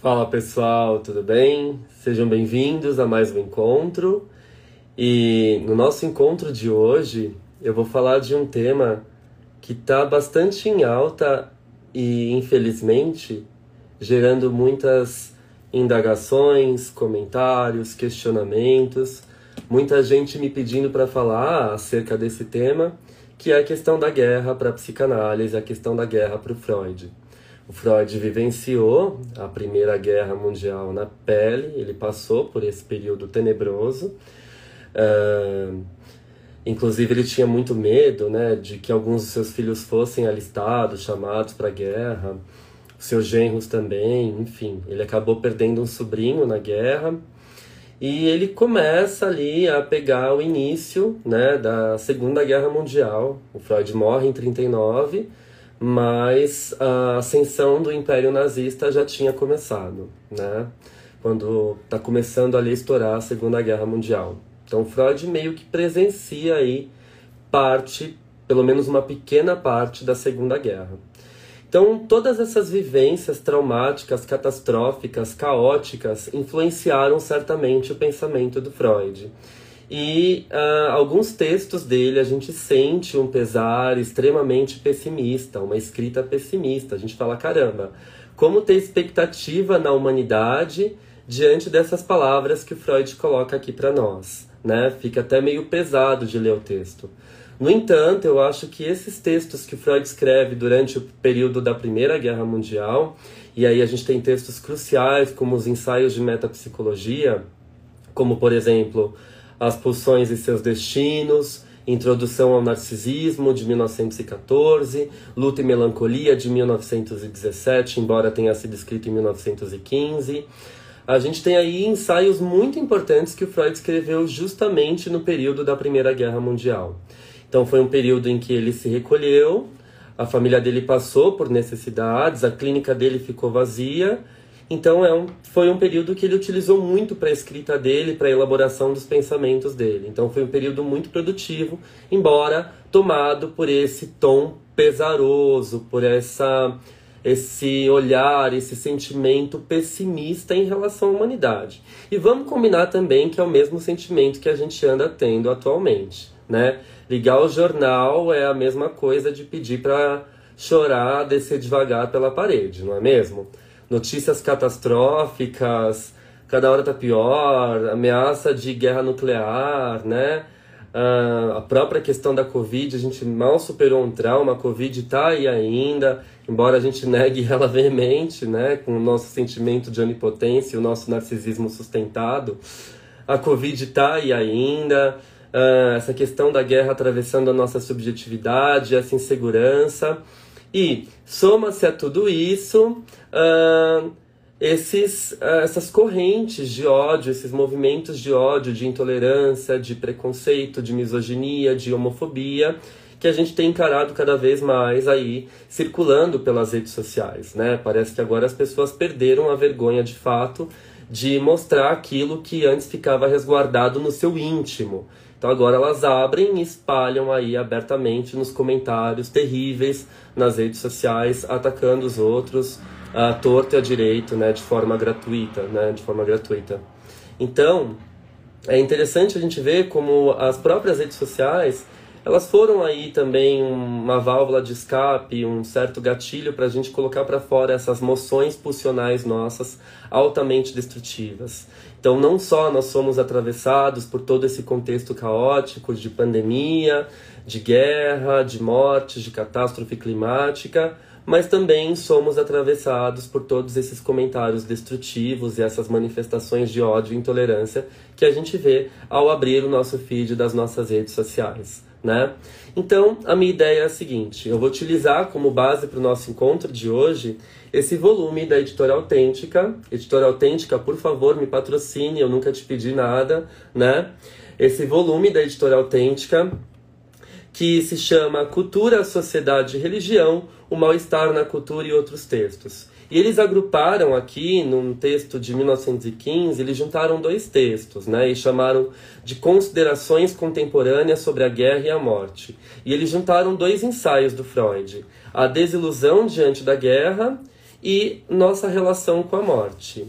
Fala pessoal, tudo bem? Sejam bem-vindos a mais um encontro. E no nosso encontro de hoje eu vou falar de um tema que está bastante em alta e, infelizmente, gerando muitas indagações, comentários, questionamentos, muita gente me pedindo para falar acerca desse tema, que é a questão da guerra para a psicanálise, a questão da guerra para o Freud. Freud vivenciou a Primeira Guerra Mundial na pele, ele passou por esse período tenebroso. Uh, inclusive, ele tinha muito medo né, de que alguns de seus filhos fossem alistados, chamados para a guerra, seus genros também, enfim. Ele acabou perdendo um sobrinho na guerra. E ele começa ali a pegar o início né, da Segunda Guerra Mundial. O Freud morre em 39 mas a ascensão do Império Nazista já tinha começado, né? Quando está começando ali a estourar a Segunda Guerra Mundial. Então Freud meio que presencia aí parte, pelo menos uma pequena parte da Segunda Guerra. Então, todas essas vivências traumáticas, catastróficas, caóticas influenciaram certamente o pensamento do Freud. E uh, alguns textos dele a gente sente um pesar extremamente pessimista, uma escrita pessimista. A gente fala, caramba, como ter expectativa na humanidade diante dessas palavras que Freud coloca aqui para nós, né? Fica até meio pesado de ler o texto. No entanto, eu acho que esses textos que Freud escreve durante o período da Primeira Guerra Mundial, e aí a gente tem textos cruciais como os ensaios de metapsicologia, como por exemplo as pulsões e seus destinos, Introdução ao Narcisismo, de 1914, Luta e Melancolia, de 1917, embora tenha sido escrito em 1915. A gente tem aí ensaios muito importantes que o Freud escreveu justamente no período da Primeira Guerra Mundial. Então, foi um período em que ele se recolheu, a família dele passou por necessidades, a clínica dele ficou vazia então é um, foi um período que ele utilizou muito para a escrita dele, para a elaboração dos pensamentos dele. Então foi um período muito produtivo, embora tomado por esse tom pesaroso, por essa esse olhar, esse sentimento pessimista em relação à humanidade. E vamos combinar também que é o mesmo sentimento que a gente anda tendo atualmente, né? Ligar o jornal é a mesma coisa de pedir para chorar, descer devagar pela parede, não é mesmo? Notícias catastróficas, cada hora tá pior, ameaça de guerra nuclear, né? Uh, a própria questão da Covid, a gente mal superou um trauma, a Covid está aí ainda, embora a gente negue ela veemente, né, com o nosso sentimento de onipotência e o nosso narcisismo sustentado, a Covid está aí ainda, uh, essa questão da guerra atravessando a nossa subjetividade, essa insegurança, e soma-se a tudo isso uh, esses, uh, essas correntes de ódio, esses movimentos de ódio, de intolerância, de preconceito, de misoginia, de homofobia, que a gente tem encarado cada vez mais aí circulando pelas redes sociais, né? Parece que agora as pessoas perderam a vergonha de fato de mostrar aquilo que antes ficava resguardado no seu íntimo. Então agora elas abrem e espalham aí abertamente nos comentários terríveis nas redes sociais, atacando os outros à torta e à direito, né, de forma gratuita, né, de forma gratuita. Então, é interessante a gente ver como as próprias redes sociais, elas foram aí também uma válvula de escape, um certo gatilho para a gente colocar para fora essas moções pulsionais nossas altamente destrutivas. Então, não só nós somos atravessados por todo esse contexto caótico de pandemia, de guerra, de morte, de catástrofe climática, mas também somos atravessados por todos esses comentários destrutivos e essas manifestações de ódio e intolerância que a gente vê ao abrir o nosso feed das nossas redes sociais. Né? Então, a minha ideia é a seguinte: eu vou utilizar como base para o nosso encontro de hoje esse volume da Editora Autêntica. Editora Autêntica, por favor, me patrocine, eu nunca te pedi nada, né? Esse volume da Editora Autêntica que se chama Cultura, Sociedade e Religião, o Mal-Estar na Cultura e Outros Textos. E eles agruparam aqui, num texto de 1915, eles juntaram dois textos, né, e chamaram de Considerações Contemporâneas sobre a Guerra e a Morte. E eles juntaram dois ensaios do Freud, A Desilusão Diante da Guerra e Nossa Relação com a Morte.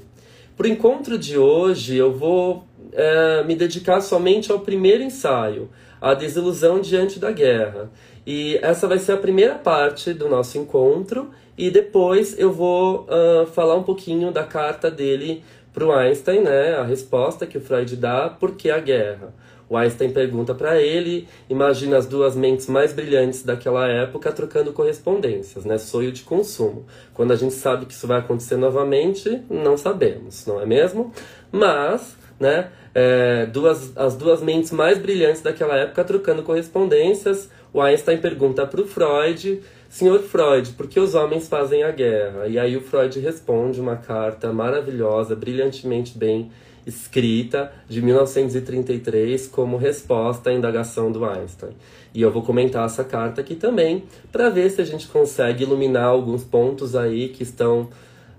Para o encontro de hoje, eu vou é, me dedicar somente ao primeiro ensaio, a desilusão diante da guerra. E essa vai ser a primeira parte do nosso encontro, e depois eu vou uh, falar um pouquinho da carta dele para o Einstein, né? A resposta que o Freud dá, por que a guerra? O Einstein pergunta para ele, imagina as duas mentes mais brilhantes daquela época trocando correspondências, né? Sonho de consumo. Quando a gente sabe que isso vai acontecer novamente, não sabemos, não é mesmo? Mas, né? é, duas, as duas mentes mais brilhantes daquela época trocando correspondências. O Einstein pergunta para o Freud, Senhor Freud, por que os homens fazem a guerra? E aí o Freud responde uma carta maravilhosa, brilhantemente bem escrita, de 1933, como resposta à indagação do Einstein. E eu vou comentar essa carta aqui também, para ver se a gente consegue iluminar alguns pontos aí que estão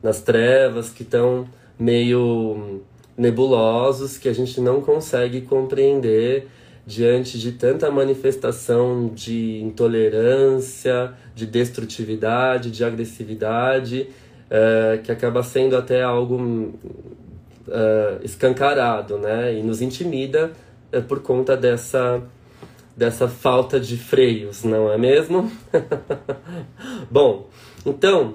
nas trevas, que estão meio nebulosos que a gente não consegue compreender diante de tanta manifestação de intolerância, de destrutividade, de agressividade, é, que acaba sendo até algo é, escancarado, né? E nos intimida é, por conta dessa, dessa falta de freios, não é mesmo? Bom, então,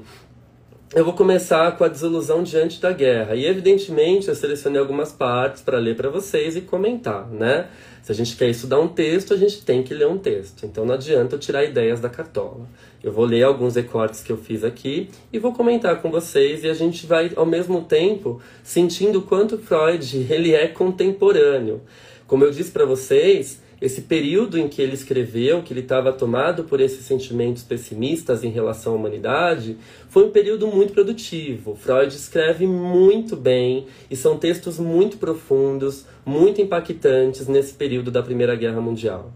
eu vou começar com a desilusão diante da guerra. E evidentemente eu selecionei algumas partes para ler para vocês e comentar, né? Se a gente quer estudar um texto, a gente tem que ler um texto. Então não adianta eu tirar ideias da cartola. Eu vou ler alguns recortes que eu fiz aqui e vou comentar com vocês e a gente vai ao mesmo tempo sentindo quanto Freud ele é contemporâneo. Como eu disse para vocês, esse período em que ele escreveu, que ele estava tomado por esses sentimentos pessimistas em relação à humanidade, foi um período muito produtivo. Freud escreve muito bem e são textos muito profundos, muito impactantes nesse período da Primeira Guerra Mundial.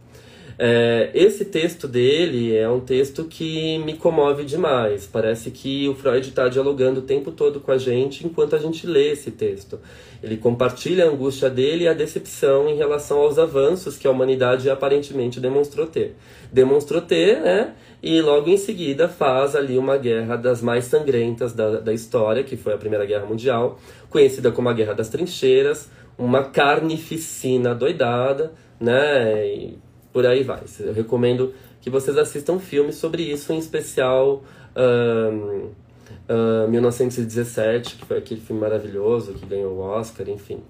É, esse texto dele é um texto que me comove demais. Parece que o Freud está dialogando o tempo todo com a gente enquanto a gente lê esse texto. Ele compartilha a angústia dele e a decepção em relação aos avanços que a humanidade aparentemente demonstrou ter. Demonstrou ter, né? E logo em seguida faz ali uma guerra das mais sangrentas da, da história, que foi a Primeira Guerra Mundial, conhecida como a Guerra das Trincheiras, uma carnificina doidada, né? E por aí vai. Eu recomendo que vocês assistam filmes sobre isso, em especial uh, 1917, que foi aquele filme maravilhoso que ganhou o Oscar, enfim.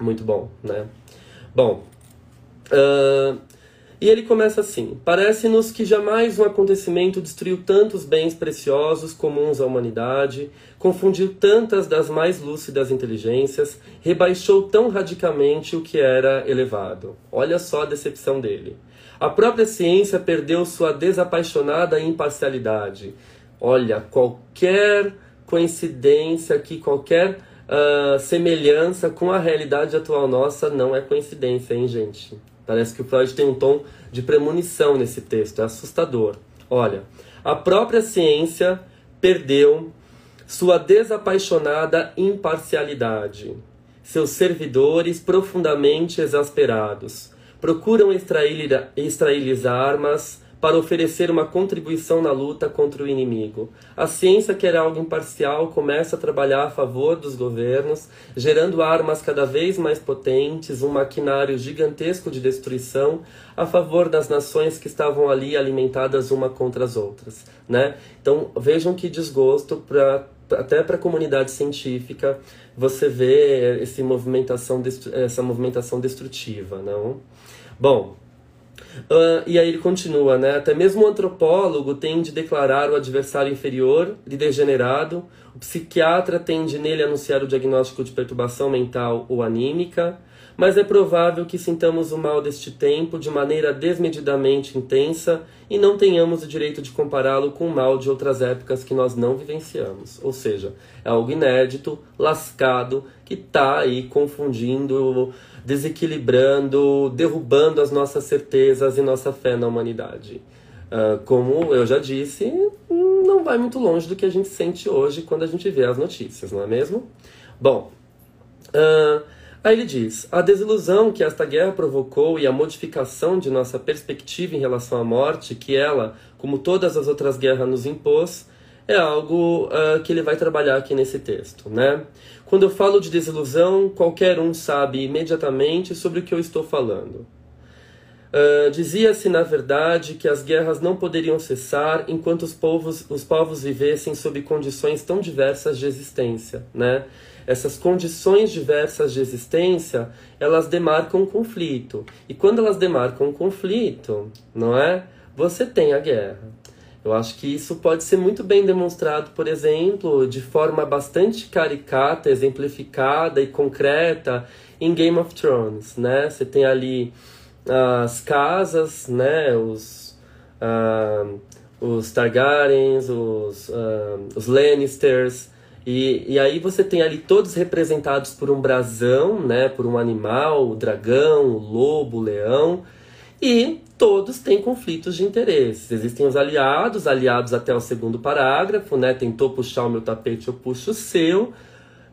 Muito bom, né? Bom, uh, e ele começa assim: Parece-nos que jamais um acontecimento destruiu tantos bens preciosos comuns à humanidade, confundiu tantas das mais lúcidas inteligências, rebaixou tão radicalmente o que era elevado. Olha só a decepção dele. A própria ciência perdeu sua desapaixonada imparcialidade. Olha, qualquer coincidência aqui, qualquer uh, semelhança com a realidade atual nossa não é coincidência, hein, gente? Parece que o Freud tem um tom de premonição nesse texto, é assustador. Olha, a própria ciência perdeu sua desapaixonada imparcialidade. Seus servidores, profundamente exasperados, procuram extrair-lhes armas para oferecer uma contribuição na luta contra o inimigo. A ciência, que era algo imparcial, começa a trabalhar a favor dos governos, gerando armas cada vez mais potentes, um maquinário gigantesco de destruição a favor das nações que estavam ali alimentadas uma contra as outras. Né? Então vejam que desgosto para até para a comunidade científica você vê esse movimentação, essa movimentação destrutiva, não? Bom, Uh, e aí ele continua, né? Até mesmo o antropólogo tem de declarar o adversário inferior de degenerado, o psiquiatra tem de nele anunciar o diagnóstico de perturbação mental ou anímica, mas é provável que sintamos o mal deste tempo de maneira desmedidamente intensa e não tenhamos o direito de compará-lo com o mal de outras épocas que nós não vivenciamos. Ou seja, é algo inédito, lascado, que está aí confundindo, desequilibrando, derrubando as nossas certezas e nossa fé na humanidade. Uh, como eu já disse, não vai muito longe do que a gente sente hoje quando a gente vê as notícias, não é mesmo? Bom, uh, Aí ele diz: a desilusão que esta guerra provocou e a modificação de nossa perspectiva em relação à morte, que ela, como todas as outras guerras, nos impôs, é algo uh, que ele vai trabalhar aqui nesse texto, né? Quando eu falo de desilusão, qualquer um sabe imediatamente sobre o que eu estou falando. Uh, Dizia-se, na verdade, que as guerras não poderiam cessar enquanto os povos, os povos vivessem sob condições tão diversas de existência, né? Essas condições diversas de existência, elas demarcam um conflito. E quando elas demarcam um conflito, não é? Você tem a guerra. Eu acho que isso pode ser muito bem demonstrado, por exemplo, de forma bastante caricata, exemplificada e concreta em Game of Thrones, né? Você tem ali as casas, né? Os, uh, os Targaryens, os, uh, os Lannisters, e, e aí você tem ali todos representados por um brasão, né, por um animal, o dragão, o lobo, o leão, e todos têm conflitos de interesses. Existem os aliados, aliados até o segundo parágrafo, né, tentou puxar o meu tapete, eu puxo o seu.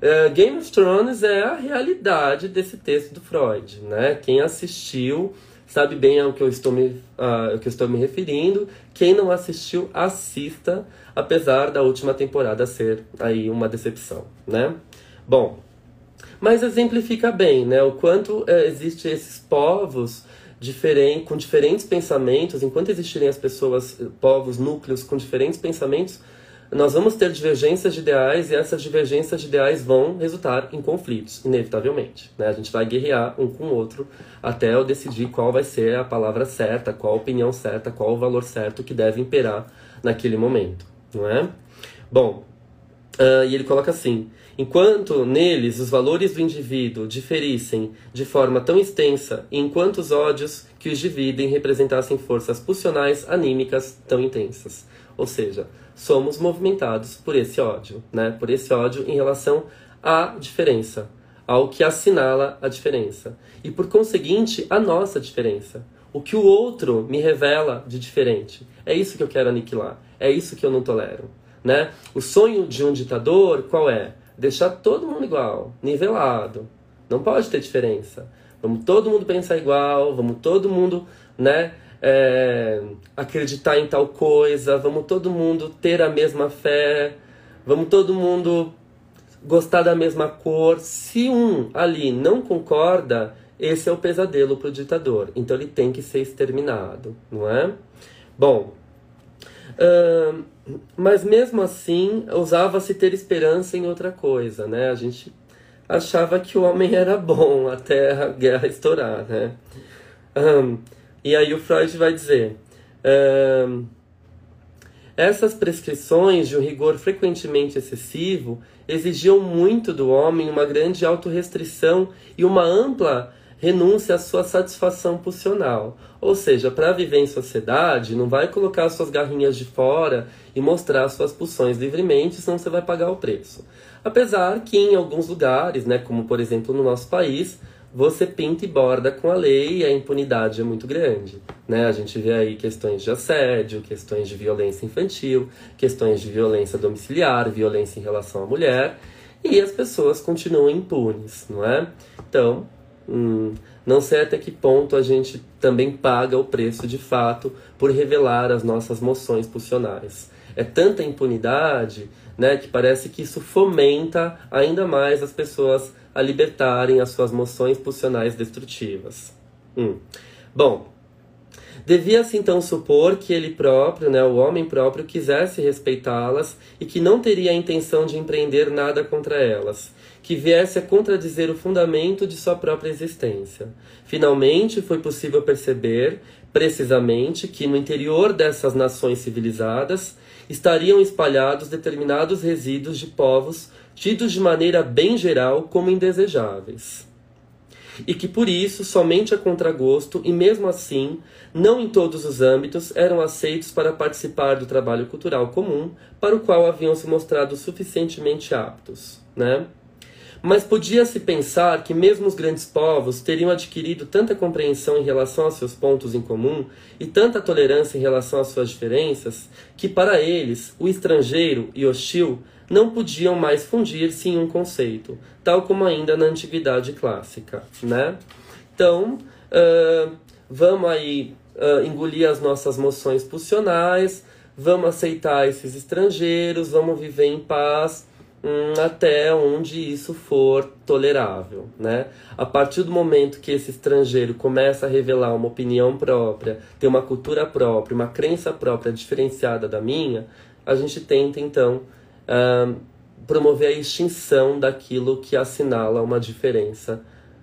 Uh, Game of Thrones é a realidade desse texto do Freud, né? Quem assistiu sabe bem ao que eu estou me, uh, que estou me referindo. Quem não assistiu, assista apesar da última temporada ser aí uma decepção, né? Bom, mas exemplifica bem, né, o quanto é, existe esses povos diferentes, com diferentes pensamentos, enquanto existirem as pessoas, povos, núcleos com diferentes pensamentos, nós vamos ter divergências de ideais e essas divergências de ideais vão resultar em conflitos, inevitavelmente. Né? A gente vai guerrear um com o outro até eu decidir qual vai ser a palavra certa, qual a opinião certa, qual o valor certo que deve imperar naquele momento não é? Bom, uh, e ele coloca assim: enquanto neles os valores do indivíduo diferissem de forma tão extensa, e enquanto os ódios que os dividem representassem forças pulsionais anímicas tão intensas. Ou seja, somos movimentados por esse ódio, né? Por esse ódio em relação à diferença, ao que assinala a diferença. E por conseguinte, a nossa diferença. O que o outro me revela de diferente. É isso que eu quero aniquilar. É isso que eu não tolero, né? O sonho de um ditador qual é? Deixar todo mundo igual, nivelado. Não pode ter diferença. Vamos todo mundo pensar igual, vamos todo mundo, né? É, acreditar em tal coisa, vamos todo mundo ter a mesma fé, vamos todo mundo gostar da mesma cor. Se um ali não concorda, esse é o pesadelo para o ditador. Então ele tem que ser exterminado, não é? Bom, Uh, mas mesmo assim, usava-se ter esperança em outra coisa, né? A gente achava que o homem era bom até a guerra estourar, né? E aí o Freud vai dizer... Essas prescrições de um rigor frequentemente excessivo exigiam muito do homem uma grande autorrestrição e uma ampla renúncia à sua satisfação pulsional. Ou seja, para viver em sociedade, não vai colocar suas garrinhas de fora e mostrar suas pulsões livremente, senão você vai pagar o preço. Apesar que em alguns lugares, né, como por exemplo no nosso país, você pinta e borda com a lei e a impunidade é muito grande. Né? A gente vê aí questões de assédio, questões de violência infantil, questões de violência domiciliar, violência em relação à mulher, e as pessoas continuam impunes, não é? Então, Hum, Não sei até que ponto a gente também paga o preço de fato por revelar as nossas moções pulsionais. É tanta impunidade né, que parece que isso fomenta ainda mais as pessoas a libertarem as suas moções pulsionais destrutivas. Hum. Bom, Devia-se então supor que ele próprio, né, o homem próprio, quisesse respeitá-las e que não teria a intenção de empreender nada contra elas, que viesse a contradizer o fundamento de sua própria existência. Finalmente, foi possível perceber, precisamente, que no interior dessas nações civilizadas estariam espalhados determinados resíduos de povos tidos de maneira bem geral como indesejáveis e que por isso, somente a contragosto e mesmo assim, não em todos os âmbitos, eram aceitos para participar do trabalho cultural comum para o qual haviam se mostrado suficientemente aptos, né? Mas podia-se pensar que mesmo os grandes povos teriam adquirido tanta compreensão em relação aos seus pontos em comum e tanta tolerância em relação às suas diferenças, que para eles o estrangeiro e hostil não podiam mais fundir-se em um conceito, tal como ainda na antiguidade clássica, né? Então, uh, vamos aí uh, engolir as nossas moções pulsionais, vamos aceitar esses estrangeiros, vamos viver em paz hum, até onde isso for tolerável, né? A partir do momento que esse estrangeiro começa a revelar uma opinião própria, ter uma cultura própria, uma crença própria diferenciada da minha, a gente tenta então uh, promover a extinção daquilo que assinala uma diferença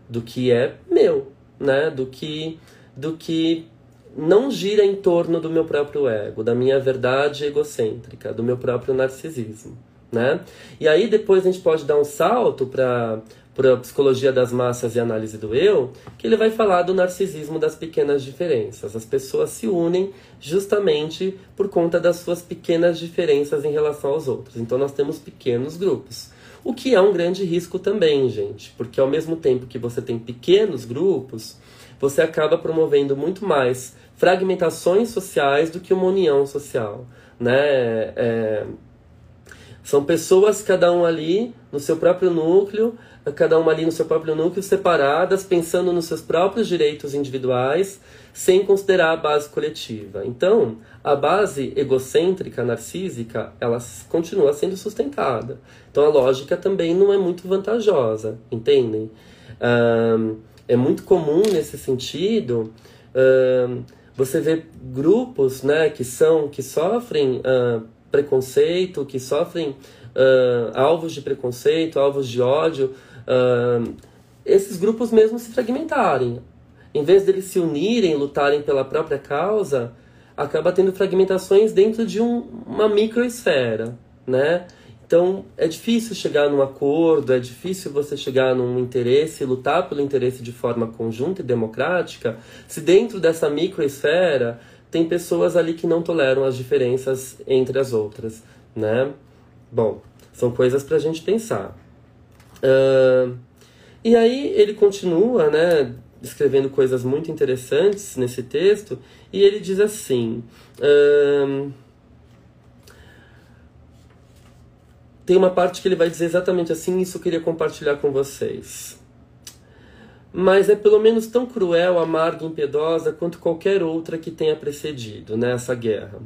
do que é meu, né? Do que do que não gira em torno do meu próprio ego, da minha verdade egocêntrica, do meu próprio narcisismo, né? E aí depois a gente pode dar um salto para para psicologia das massas e análise do eu, que ele vai falar do narcisismo das pequenas diferenças. As pessoas se unem justamente por conta das suas pequenas diferenças em relação aos outros. Então nós temos pequenos grupos. O que é um grande risco também, gente, porque ao mesmo tempo que você tem pequenos grupos, você acaba promovendo muito mais fragmentações sociais do que uma união social, né? É... São pessoas, cada um ali no seu próprio núcleo, cada uma ali no seu próprio núcleo, separadas, pensando nos seus próprios direitos individuais, sem considerar a base coletiva. Então, a base egocêntrica, narcísica, ela continua sendo sustentada. Então, a lógica também não é muito vantajosa, entendem? Um, é muito comum nesse sentido um, você ver grupos né, que são que sofrem uh, preconceito, que sofrem uh, alvos de preconceito, alvos de ódio, uh, esses grupos mesmo se fragmentarem. Em vez deles se unirem, lutarem pela própria causa, acaba tendo fragmentações dentro de um, uma microesfera, né? Então é difícil chegar num acordo, é difícil você chegar num interesse, lutar pelo interesse de forma conjunta e democrática, se dentro dessa microesfera tem pessoas ali que não toleram as diferenças entre as outras, né? Bom, são coisas para a gente pensar. Uh, e aí ele continua, né, escrevendo coisas muito interessantes nesse texto, e ele diz assim. Uh, tem uma parte que ele vai dizer exatamente assim, isso eu queria compartilhar com vocês. Mas é pelo menos tão cruel, amarga e impiedosa quanto qualquer outra que tenha precedido nessa guerra.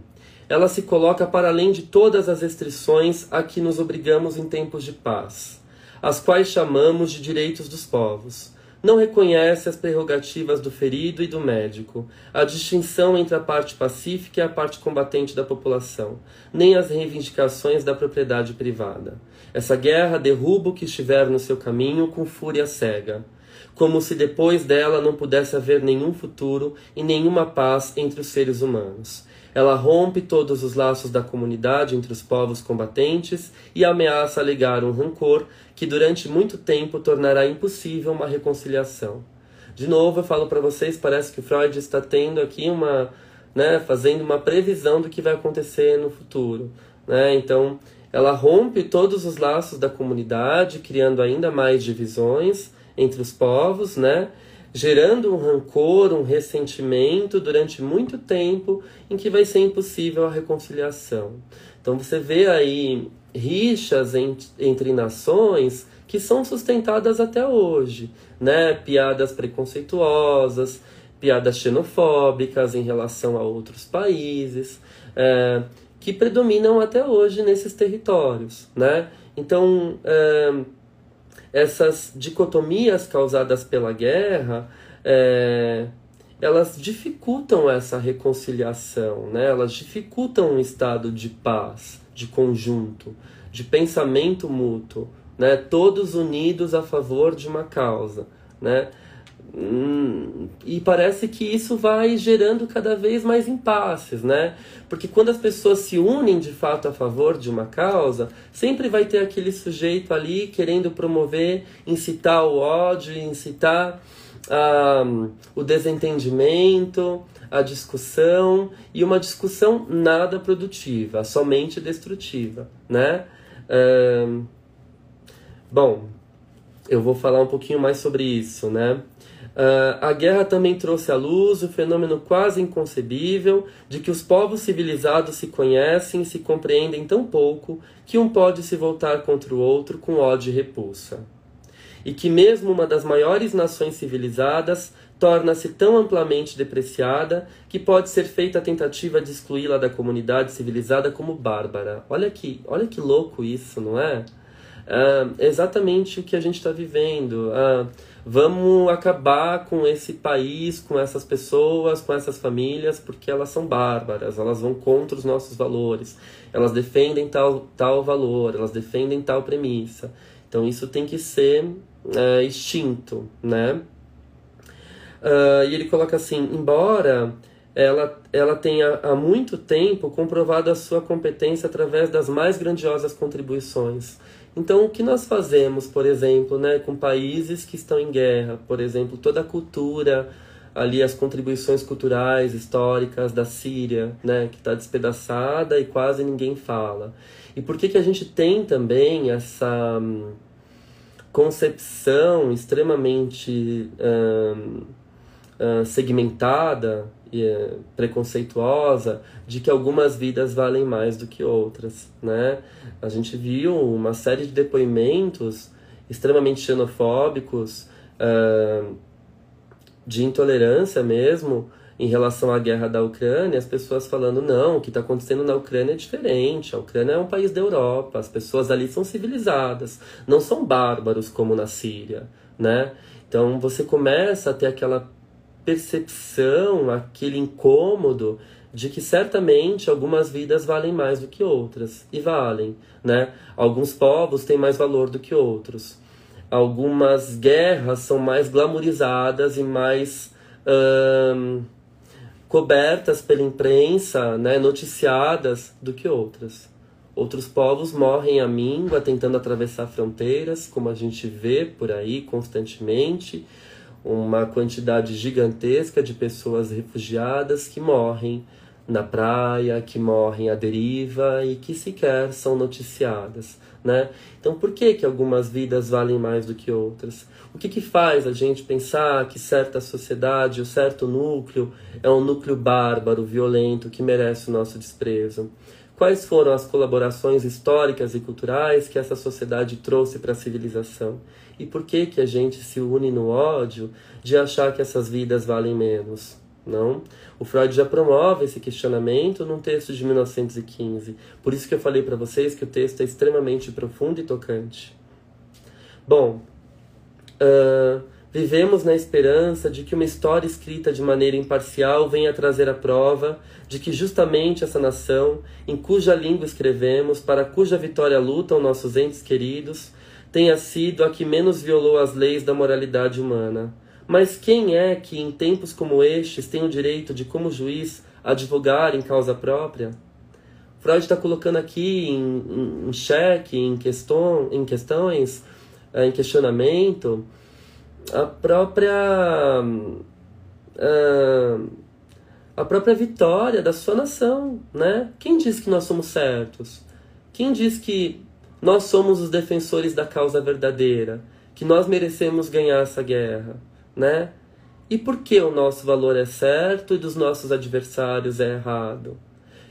Ela se coloca para além de todas as restrições a que nos obrigamos em tempos de paz as quais chamamos de direitos dos povos. Não reconhece as prerrogativas do ferido e do médico, a distinção entre a parte pacífica e a parte combatente da população, nem as reivindicações da propriedade privada. Essa guerra derruba o que estiver no seu caminho com fúria cega, como se depois dela não pudesse haver nenhum futuro e nenhuma paz entre os seres humanos. Ela rompe todos os laços da comunidade entre os povos combatentes e ameaça alegar um rancor que durante muito tempo tornará impossível uma reconciliação. De novo, eu falo para vocês, parece que Freud está tendo aqui uma, né, fazendo uma previsão do que vai acontecer no futuro, né? Então, ela rompe todos os laços da comunidade, criando ainda mais divisões entre os povos, né? Gerando um rancor, um ressentimento durante muito tempo em que vai ser impossível a reconciliação. Então você vê aí rixas entre nações que são sustentadas até hoje, né? Piadas preconceituosas, piadas xenofóbicas em relação a outros países, é, que predominam até hoje nesses territórios, né? Então, é, essas dicotomias causadas pela guerra, é, elas dificultam essa reconciliação, né? Elas dificultam um estado de paz, de conjunto, de pensamento mútuo, né? Todos unidos a favor de uma causa, né? Hum, e parece que isso vai gerando cada vez mais impasses, né? Porque quando as pessoas se unem de fato a favor de uma causa, sempre vai ter aquele sujeito ali querendo promover, incitar o ódio, incitar ah, o desentendimento, a discussão e uma discussão nada produtiva, somente destrutiva, né? Bom, eu vou falar um pouquinho mais sobre isso, né? Uh, a guerra também trouxe à luz o fenômeno quase inconcebível de que os povos civilizados se conhecem e se compreendem tão pouco que um pode se voltar contra o outro com ódio e repulsa. E que, mesmo uma das maiores nações civilizadas, torna-se tão amplamente depreciada que pode ser feita a tentativa de excluí-la da comunidade civilizada como bárbara. Olha que, olha que louco isso, não é? Uh, exatamente o que a gente está vivendo. Uh, vamos acabar com esse país, com essas pessoas, com essas famílias, porque elas são bárbaras, elas vão contra os nossos valores, elas defendem tal, tal valor, elas defendem tal premissa. Então isso tem que ser uh, extinto, né? Uh, e ele coloca assim, embora ela, ela tenha há muito tempo comprovado a sua competência através das mais grandiosas contribuições então, o que nós fazemos, por exemplo, né, com países que estão em guerra, por exemplo, toda a cultura, ali as contribuições culturais, históricas da Síria, né, que está despedaçada e quase ninguém fala. E por que, que a gente tem também essa hum, concepção extremamente hum, hum, segmentada preconceituosa de que algumas vidas valem mais do que outras, né? A gente viu uma série de depoimentos extremamente xenofóbicos, uh, de intolerância mesmo, em relação à guerra da Ucrânia, as pessoas falando, não, o que está acontecendo na Ucrânia é diferente, a Ucrânia é um país da Europa, as pessoas ali são civilizadas, não são bárbaros como na Síria, né? Então você começa a ter aquela percepção, aquele incômodo de que certamente algumas vidas valem mais do que outras e valem, né? Alguns povos têm mais valor do que outros. Algumas guerras são mais glamorizadas e mais hum, cobertas pela imprensa, né, noticiadas do que outras. Outros povos morrem à míngua tentando atravessar fronteiras, como a gente vê por aí constantemente uma quantidade gigantesca de pessoas refugiadas que morrem na praia, que morrem à deriva e que sequer são noticiadas, né? Então, por que que algumas vidas valem mais do que outras? O que que faz a gente pensar que certa sociedade ou certo núcleo é um núcleo bárbaro, violento, que merece o nosso desprezo? Quais foram as colaborações históricas e culturais que essa sociedade trouxe para a civilização? E por que que a gente se une no ódio de achar que essas vidas valem menos? Não? O Freud já promove esse questionamento num texto de 1915. Por isso que eu falei para vocês que o texto é extremamente profundo e tocante. Bom, uh, vivemos na esperança de que uma história escrita de maneira imparcial venha trazer a prova de que justamente essa nação, em cuja língua escrevemos, para cuja vitória lutam nossos entes queridos, tenha sido a que menos violou as leis da moralidade humana. Mas quem é que, em tempos como estes, tem o direito de, como juiz, advogar em causa própria? Freud está colocando aqui em, em, em xeque, em, questão, em questões, eh, em questionamento, a própria. Uh, a própria vitória da sua nação, né? Quem diz que nós somos certos? Quem diz que nós somos os defensores da causa verdadeira, que nós merecemos ganhar essa guerra, né? E por que o nosso valor é certo e dos nossos adversários é errado?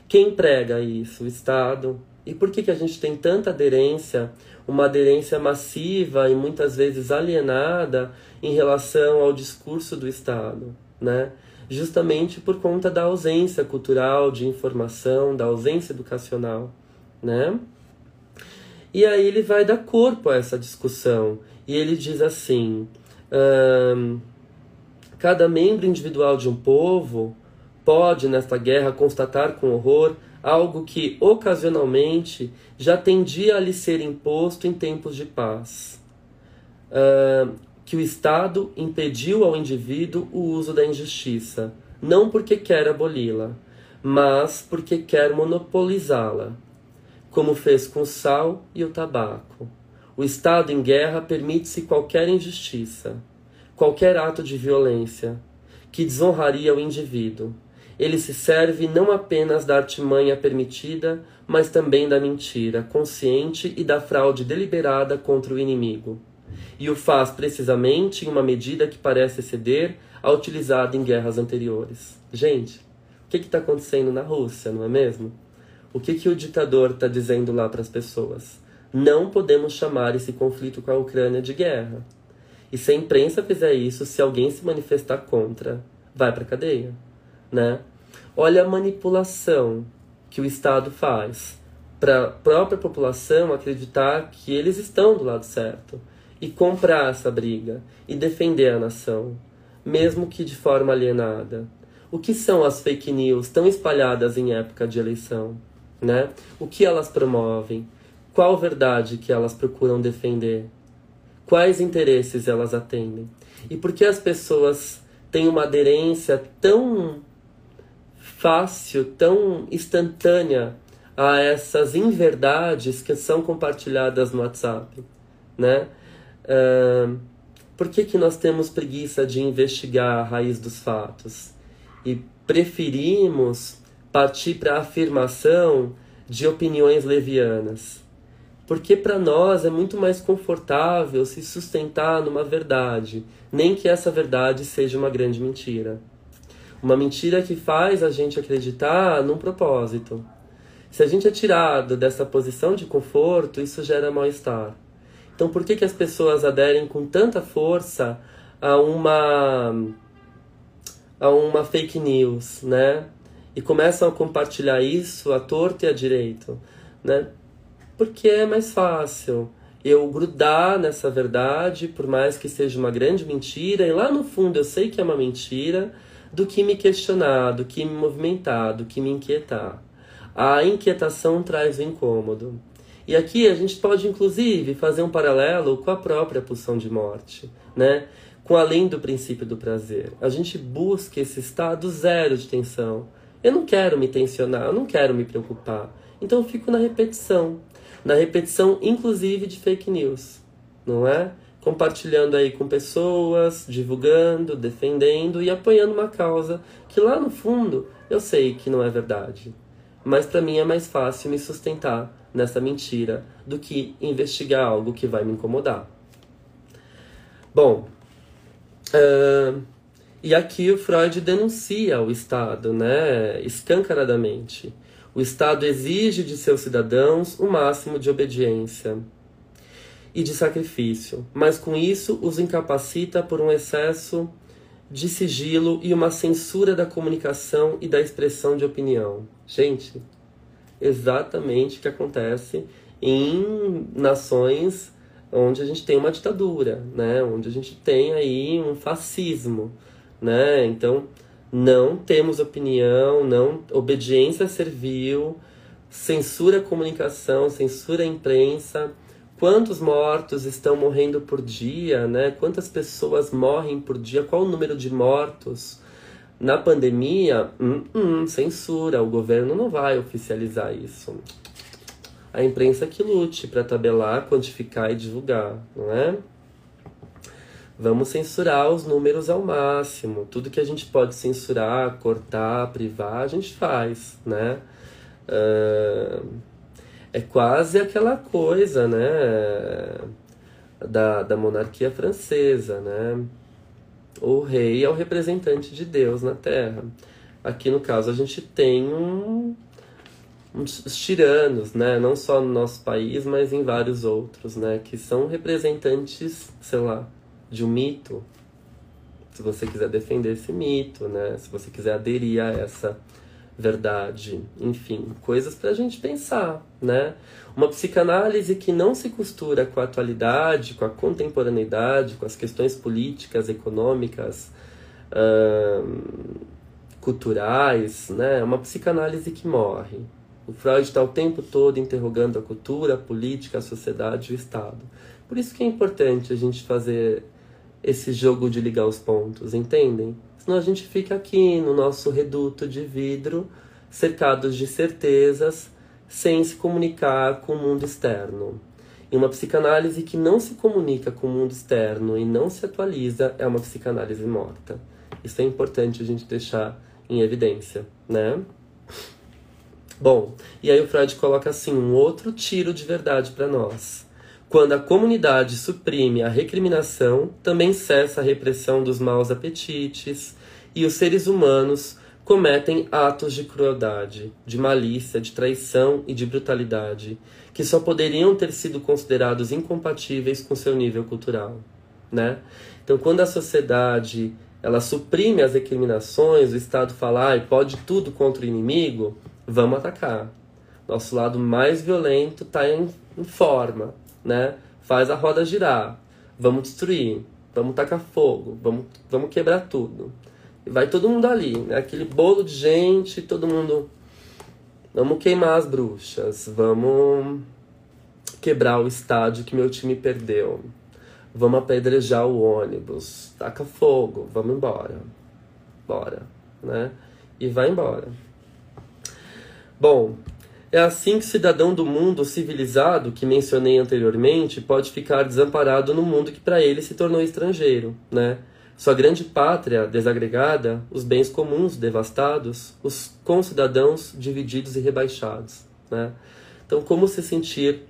Quem prega isso? O Estado, E por que, que a gente tem tanta aderência, uma aderência massiva e muitas vezes alienada em relação ao discurso do Estado, né? Justamente por conta da ausência cultural de informação, da ausência educacional, né? E aí ele vai dar corpo a essa discussão e ele diz assim: cada membro individual de um povo pode, nesta guerra, constatar com horror algo que, ocasionalmente, já tendia a lhe ser imposto em tempos de paz. Uh, que o Estado impediu ao indivíduo o uso da injustiça, não porque quer aboli-la, mas porque quer monopolizá-la, como fez com o sal e o tabaco. O Estado em guerra permite-se qualquer injustiça, qualquer ato de violência que desonraria o indivíduo. Ele se serve não apenas da artimanha permitida, mas também da mentira consciente e da fraude deliberada contra o inimigo e o faz precisamente em uma medida que parece exceder a utilizada em guerras anteriores. Gente, o que está acontecendo na Rússia, não é mesmo? O que, que o ditador está dizendo lá para as pessoas? Não podemos chamar esse conflito com a Ucrânia de guerra. E se a imprensa fizer isso, se alguém se manifestar contra, vai para cadeia, né? Olha a manipulação que o Estado faz para a própria população acreditar que eles estão do lado certo e comprar essa briga e defender a nação, mesmo que de forma alienada. O que são as fake news tão espalhadas em época de eleição? Né? O que elas promovem? Qual verdade que elas procuram defender? Quais interesses elas atendem? E por que as pessoas têm uma aderência tão fácil, tão instantânea a essas inverdades que são compartilhadas no WhatsApp, né? Uh, por que, que nós temos preguiça de investigar a raiz dos fatos e preferimos partir para a afirmação de opiniões levianas? Porque para nós é muito mais confortável se sustentar numa verdade, nem que essa verdade seja uma grande mentira. Uma mentira que faz a gente acreditar num propósito. Se a gente é tirado dessa posição de conforto, isso gera mal-estar. Então, por que, que as pessoas aderem com tanta força a uma a uma fake news, né? E começam a compartilhar isso à torta e à direito, né? Porque é mais fácil eu grudar nessa verdade, por mais que seja uma grande mentira, e lá no fundo eu sei que é uma mentira, do que me questionar, do que me movimentar, do que me inquietar. A inquietação traz o incômodo. E aqui a gente pode, inclusive, fazer um paralelo com a própria pulsão de morte, né? com além do princípio do prazer. A gente busca esse estado zero de tensão. Eu não quero me tensionar, eu não quero me preocupar. Então eu fico na repetição. Na repetição, inclusive, de fake news. Não é? Compartilhando aí com pessoas, divulgando, defendendo e apoiando uma causa que lá no fundo eu sei que não é verdade. Mas para mim é mais fácil me sustentar nessa mentira do que investigar algo que vai me incomodar. Bom, uh, e aqui o Freud denuncia o Estado, né, escancaradamente. O Estado exige de seus cidadãos o máximo de obediência e de sacrifício, mas com isso os incapacita por um excesso de sigilo e uma censura da comunicação e da expressão de opinião. Gente, exatamente o que acontece em nações onde a gente tem uma ditadura, né? Onde a gente tem aí um fascismo, né? Então, não temos opinião, não obediência servil, censura a comunicação, censura a imprensa. Quantos mortos estão morrendo por dia, né? Quantas pessoas morrem por dia? Qual o número de mortos? Na pandemia, hum, hum, censura, o governo não vai oficializar isso. A imprensa que lute para tabelar, quantificar e divulgar, não é? Vamos censurar os números ao máximo. Tudo que a gente pode censurar, cortar, privar, a gente faz, né? Uh, é quase aquela coisa, né? Da, da monarquia francesa, né? o rei é o representante de Deus na terra. Aqui no caso a gente tem um, os tiranos, né? Não só no nosso país, mas em vários outros, né? Que são representantes, sei lá, de um mito. Se você quiser defender esse mito, né? Se você quiser aderir a essa verdade, enfim, coisas para a gente pensar, né? Uma psicanálise que não se costura com a atualidade, com a contemporaneidade, com as questões políticas, econômicas, hum, culturais, né? É uma psicanálise que morre. O Freud está o tempo todo interrogando a cultura, a política, a sociedade, o Estado. Por isso que é importante a gente fazer esse jogo de ligar os pontos, entendem? Senão a gente fica aqui no nosso reduto de vidro, cercados de certezas, sem se comunicar com o mundo externo. E uma psicanálise que não se comunica com o mundo externo e não se atualiza é uma psicanálise morta. Isso é importante a gente deixar em evidência, né? Bom, e aí o Freud coloca assim um outro tiro de verdade para nós. Quando a comunidade suprime a recriminação, também cessa a repressão dos maus apetites e os seres humanos cometem atos de crueldade, de malícia, de traição e de brutalidade, que só poderiam ter sido considerados incompatíveis com seu nível cultural, né? Então, quando a sociedade ela suprime as recriminações, o Estado fala, ah, pode tudo contra o inimigo, vamos atacar. Nosso lado mais violento está em, em forma, né? Faz a roda girar. Vamos destruir. Vamos tacar fogo. Vamos, vamos quebrar tudo. E vai todo mundo ali, né? Aquele bolo de gente, todo mundo. Vamos queimar as bruxas. Vamos quebrar o estádio que meu time perdeu. Vamos apedrejar o ônibus. Taca fogo. Vamos embora. Bora, né? E vai embora. Bom, é assim que o cidadão do mundo civilizado, que mencionei anteriormente, pode ficar desamparado no mundo que para ele se tornou estrangeiro, né? Sua grande pátria desagregada, os bens comuns devastados, os concidadãos divididos e rebaixados, né? Então, como se sentir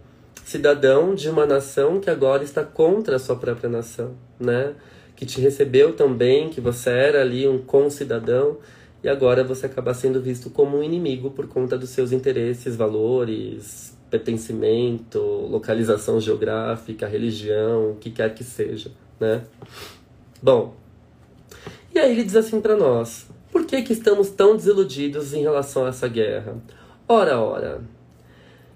cidadão de uma nação que agora está contra a sua própria nação, né? Que te recebeu também, que você era ali um concidadão, e agora você acaba sendo visto como um inimigo por conta dos seus interesses, valores, pertencimento, localização geográfica, religião, o que quer que seja, né? Bom, e aí ele diz assim para nós: por que, que estamos tão desiludidos em relação a essa guerra? Ora, ora,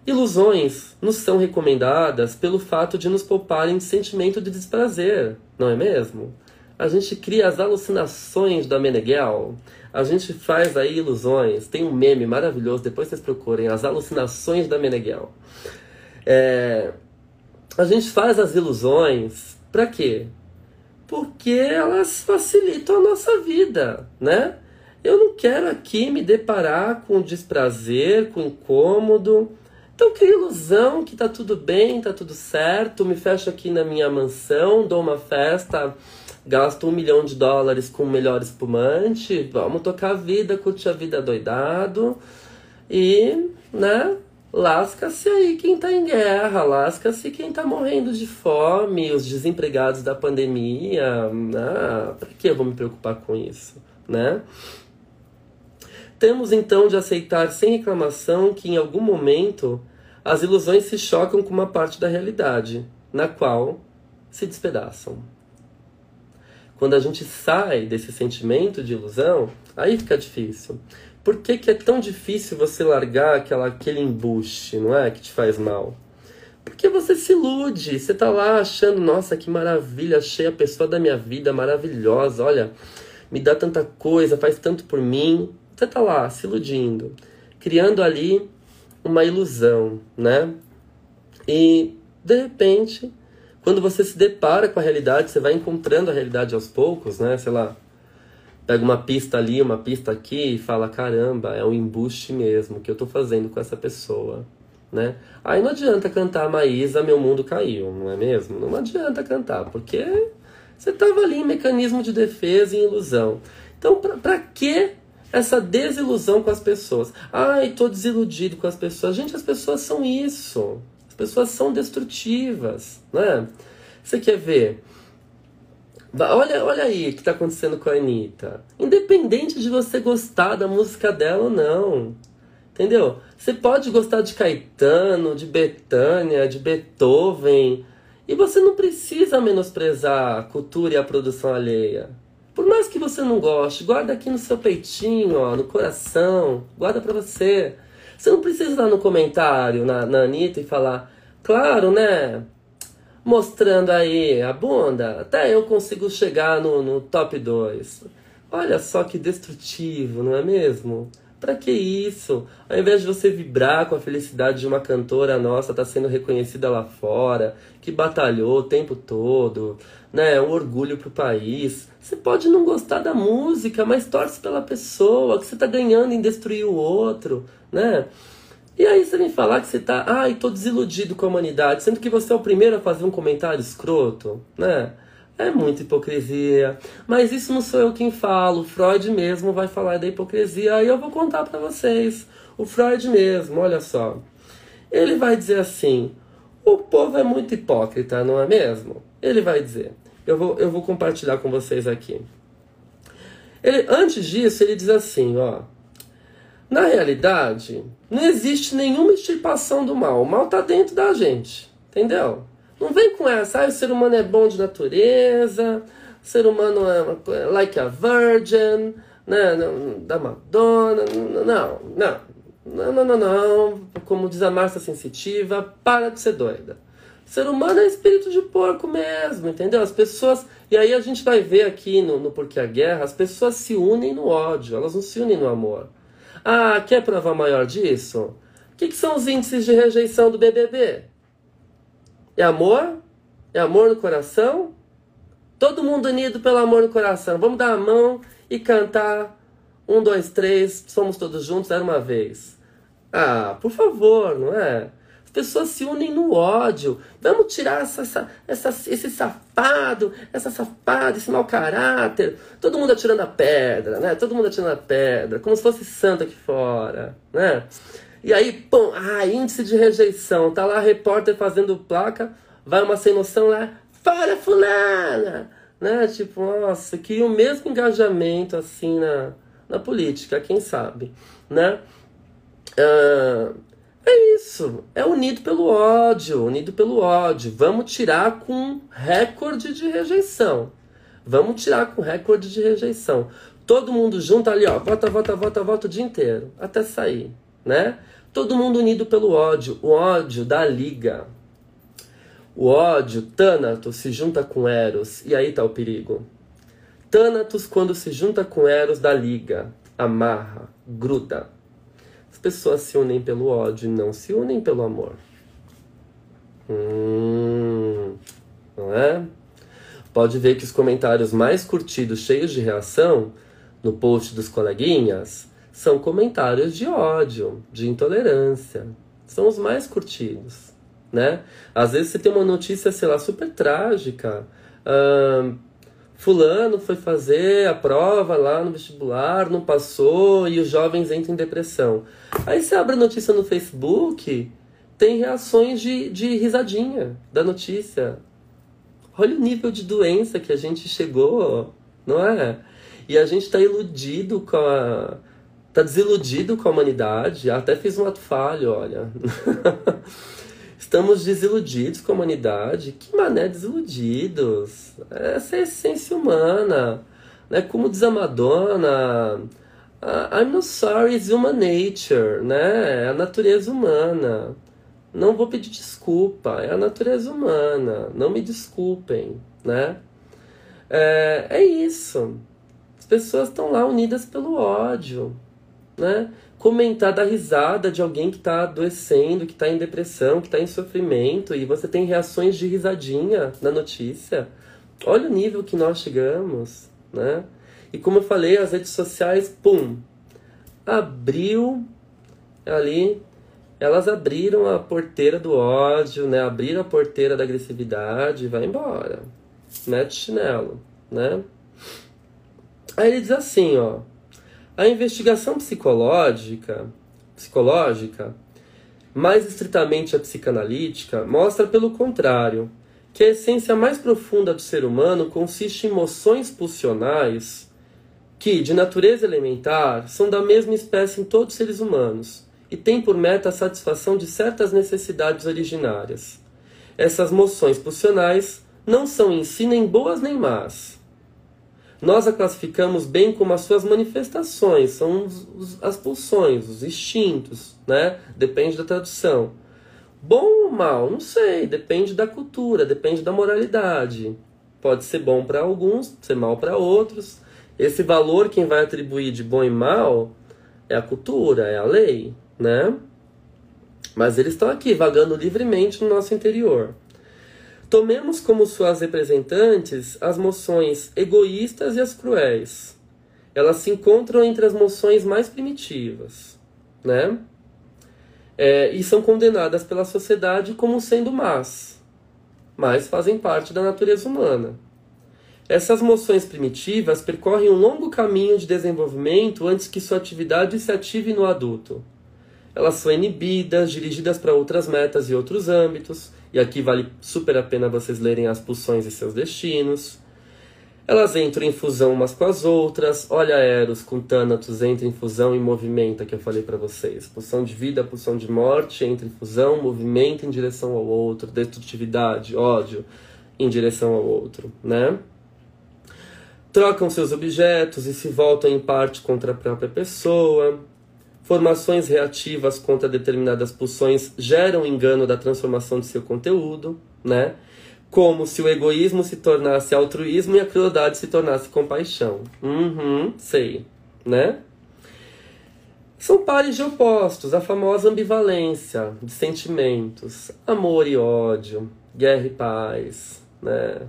ilusões nos são recomendadas pelo fato de nos pouparem de sentimento de desprazer, não é mesmo? A gente cria as alucinações da Meneghel, a gente faz aí ilusões. Tem um meme maravilhoso, depois vocês procurem, as alucinações da Meneghel. É, a gente faz as ilusões para quê? Porque elas facilitam a nossa vida, né? Eu não quero aqui me deparar com desprazer, com incômodo. Então cria ilusão que tá tudo bem, tá tudo certo, me fecho aqui na minha mansão, dou uma festa gasto um milhão de dólares com o melhor espumante, vamos tocar a vida, curtir a vida doidado e, né, lasca-se aí quem tá em guerra, lasca-se quem tá morrendo de fome, os desempregados da pandemia, né, pra que eu vou me preocupar com isso, né? Temos então de aceitar sem reclamação que em algum momento as ilusões se chocam com uma parte da realidade, na qual se despedaçam. Quando a gente sai desse sentimento de ilusão, aí fica difícil. Por que, que é tão difícil você largar aquela, aquele embuste, não é? Que te faz mal? Porque você se ilude, você tá lá achando, nossa, que maravilha, achei a pessoa da minha vida maravilhosa, olha, me dá tanta coisa, faz tanto por mim. Você tá lá se iludindo, criando ali uma ilusão, né? E de repente quando você se depara com a realidade, você vai encontrando a realidade aos poucos, né? Sei lá, pega uma pista ali, uma pista aqui e fala: caramba, é um embuste mesmo que eu tô fazendo com essa pessoa, né? Aí não adianta cantar Maísa, meu mundo caiu, não é mesmo? Não adianta cantar, porque você tava ali em mecanismo de defesa e ilusão. Então, pra, pra que essa desilusão com as pessoas? Ai, tô desiludido com as pessoas. Gente, as pessoas são isso pessoas são destrutivas, né? Você quer ver? Olha, olha aí o que está acontecendo com a Anitta. Independente de você gostar da música dela ou não. Entendeu? Você pode gostar de Caetano, de Betânia, de Beethoven, e você não precisa menosprezar a cultura e a produção alheia. Por mais que você não goste, guarda aqui no seu peitinho, ó, no coração, guarda para você. Você não precisa ir lá no comentário, na, na Anitta, e falar, claro, né? Mostrando aí a bunda, até eu consigo chegar no, no top 2. Olha só que destrutivo, não é mesmo? Para que isso? Ao invés de você vibrar com a felicidade de uma cantora nossa tá sendo reconhecida lá fora, que batalhou o tempo todo, né, um orgulho pro país. Você pode não gostar da música, mas torce pela pessoa, que você tá ganhando em destruir o outro, né? E aí você vem falar que você tá, ai, tô desiludido com a humanidade, sendo que você é o primeiro a fazer um comentário escroto, né? É muita hipocrisia. Mas isso não sou eu quem falo. Freud mesmo vai falar da hipocrisia. Aí eu vou contar para vocês. O Freud mesmo, olha só. Ele vai dizer assim: o povo é muito hipócrita, não é mesmo? Ele vai dizer. Eu vou, eu vou compartilhar com vocês aqui. Ele, antes disso, ele diz assim: ó. Na realidade, não existe nenhuma extirpação do mal. O mal está dentro da gente. Entendeu? Não vem com essa, ah, o ser humano é bom de natureza, o ser humano é like a virgin, né, da Madonna. Não, não, não, não, não, não. Como diz a Márcia Sensitiva, para de ser doida. O ser humano é espírito de porco mesmo, entendeu? As pessoas. E aí a gente vai ver aqui no, no Porquê a Guerra, as pessoas se unem no ódio, elas não se unem no amor. Ah, quer prova maior disso? O que, que são os índices de rejeição do BBB? É amor? É amor no coração? Todo mundo unido pelo amor no coração. Vamos dar a mão e cantar. Um, dois, três, somos todos juntos, era uma vez. Ah, por favor, não é? As pessoas se unem no ódio. Vamos tirar essa, essa, essa, esse safado, essa safada, esse mau caráter. Todo mundo atirando a pedra, né? Todo mundo atirando a pedra, como se fosse santo aqui fora, né? E aí, pum, ah, índice de rejeição. Tá lá repórter fazendo placa, vai uma sem noção lá, fora fulana! Né? Tipo, nossa, que o mesmo engajamento assim na, na política, quem sabe, né? Ah, é isso, é unido pelo ódio, unido pelo ódio. Vamos tirar com recorde de rejeição. Vamos tirar com recorde de rejeição. Todo mundo junto ali, ó, vota, vota, vota, vota o dia inteiro, até sair né? Todo mundo unido pelo ódio, o ódio da liga. O ódio, Thanatos, se junta com Eros, e aí tá o perigo. Thanatos, quando se junta com Eros, da liga, amarra, gruda. As pessoas se unem pelo ódio, não se unem pelo amor. Hum, não é? Pode ver que os comentários mais curtidos, cheios de reação, no post dos coleguinhas, são comentários de ódio, de intolerância. São os mais curtidos, né? Às vezes você tem uma notícia, sei lá, super trágica. Fulano foi fazer a prova lá no vestibular, não passou e os jovens entram em depressão. Aí você abre a notícia no Facebook, tem reações de, de risadinha da notícia. Olha o nível de doença que a gente chegou, não é? E a gente está iludido com a, tá desiludido com a humanidade. Até fiz um ato falho, olha. Estamos desiludidos com a humanidade. Que mané desiludidos? Essa é a essência humana. Né? Como diz a Madonna, I'm not sorry, it's human nature. Né? É a natureza humana. Não vou pedir desculpa, é a natureza humana. Não me desculpem, né? É, é isso. As pessoas estão lá unidas pelo ódio né? Comentar da risada de alguém que está adoecendo, que está em depressão, que está em sofrimento, e você tem reações de risadinha na notícia. Olha o nível que nós chegamos, né? E como eu falei, as redes sociais, pum, abriu ali, elas abriram a porteira do ódio, né? Abriram a porteira da agressividade vai embora. Mete chinelo, né? Aí ele diz assim, ó. A investigação psicológica, psicológica, mais estritamente a psicanalítica, mostra pelo contrário que a essência mais profunda do ser humano consiste em emoções pulsionais que, de natureza elementar, são da mesma espécie em todos os seres humanos e tem por meta a satisfação de certas necessidades originárias. Essas moções pulsionais não são em si nem boas nem más. Nós a classificamos bem como as suas manifestações, são os, os, as pulsões, os instintos, né? Depende da tradução. Bom ou mal? Não sei, depende da cultura, depende da moralidade. Pode ser bom para alguns, ser mal para outros. Esse valor quem vai atribuir de bom e mal é a cultura, é a lei, né? Mas eles estão aqui vagando livremente no nosso interior. Tomemos como suas representantes as moções egoístas e as cruéis. Elas se encontram entre as moções mais primitivas, né? É, e são condenadas pela sociedade como sendo más, mas fazem parte da natureza humana. Essas moções primitivas percorrem um longo caminho de desenvolvimento antes que sua atividade se ative no adulto. Elas são inibidas, dirigidas para outras metas e outros âmbitos, e aqui vale super a pena vocês lerem as pulsões e seus destinos. Elas entram em fusão umas com as outras. Olha Eros com Thanatos entra em fusão e movimenta, que eu falei para vocês. Pulsão de vida, pulsão de morte, entra em fusão, movimenta em direção ao outro, destrutividade, ódio em direção ao outro, né? trocam seus objetos e se voltam em parte contra a própria pessoa. Formações reativas contra determinadas pulsões geram engano da transformação de seu conteúdo, né? Como se o egoísmo se tornasse altruísmo e a crueldade se tornasse compaixão. Uhum, sei, né? São pares de opostos, a famosa ambivalência de sentimentos, amor e ódio, guerra e paz, né?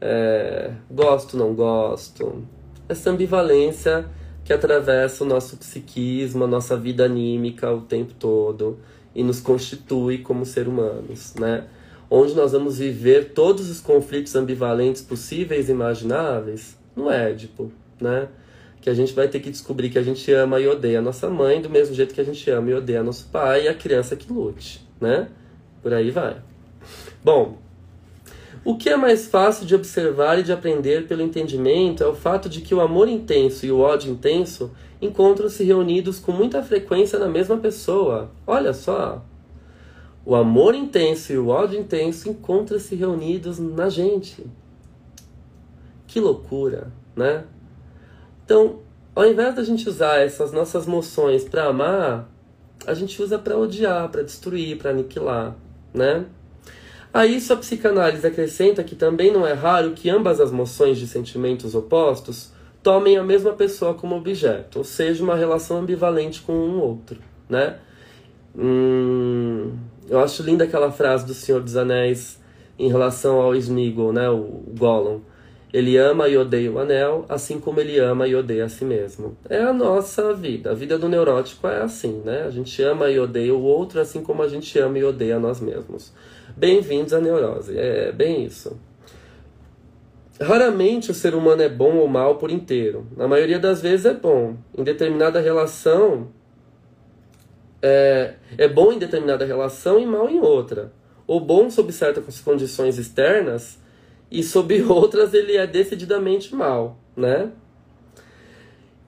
é, gosto, não gosto. Essa ambivalência que atravessa o nosso psiquismo, a nossa vida anímica o tempo todo e nos constitui como ser humanos, né? Onde nós vamos viver todos os conflitos ambivalentes possíveis e imagináveis no Édipo, né? Que a gente vai ter que descobrir que a gente ama e odeia a nossa mãe do mesmo jeito que a gente ama e odeia nosso pai e a criança que lute, né? Por aí vai. Bom, o que é mais fácil de observar e de aprender pelo entendimento é o fato de que o amor intenso e o ódio intenso encontram-se reunidos com muita frequência na mesma pessoa. Olha só! O amor intenso e o ódio intenso encontram-se reunidos na gente. Que loucura, né? Então, ao invés da gente usar essas nossas emoções para amar, a gente usa para odiar, para destruir, para aniquilar, né? A isso a psicanálise acrescenta que também não é raro que ambas as moções de sentimentos opostos tomem a mesma pessoa como objeto, ou seja, uma relação ambivalente com um outro, né? Hum, eu acho linda aquela frase do Senhor dos Anéis em relação ao Smeagol, né, o Gollum. Ele ama e odeia o anel, assim como ele ama e odeia a si mesmo. É a nossa vida. A vida do neurótico é assim, né? A gente ama e odeia o outro, assim como a gente ama e odeia nós mesmos. Bem-vindos à neurose. É bem isso. Raramente o ser humano é bom ou mal por inteiro. Na maioria das vezes é bom. Em determinada relação, é, é bom em determinada relação e mal em outra. Ou bom sob certas condições externas e sob outras ele é decididamente mal, né?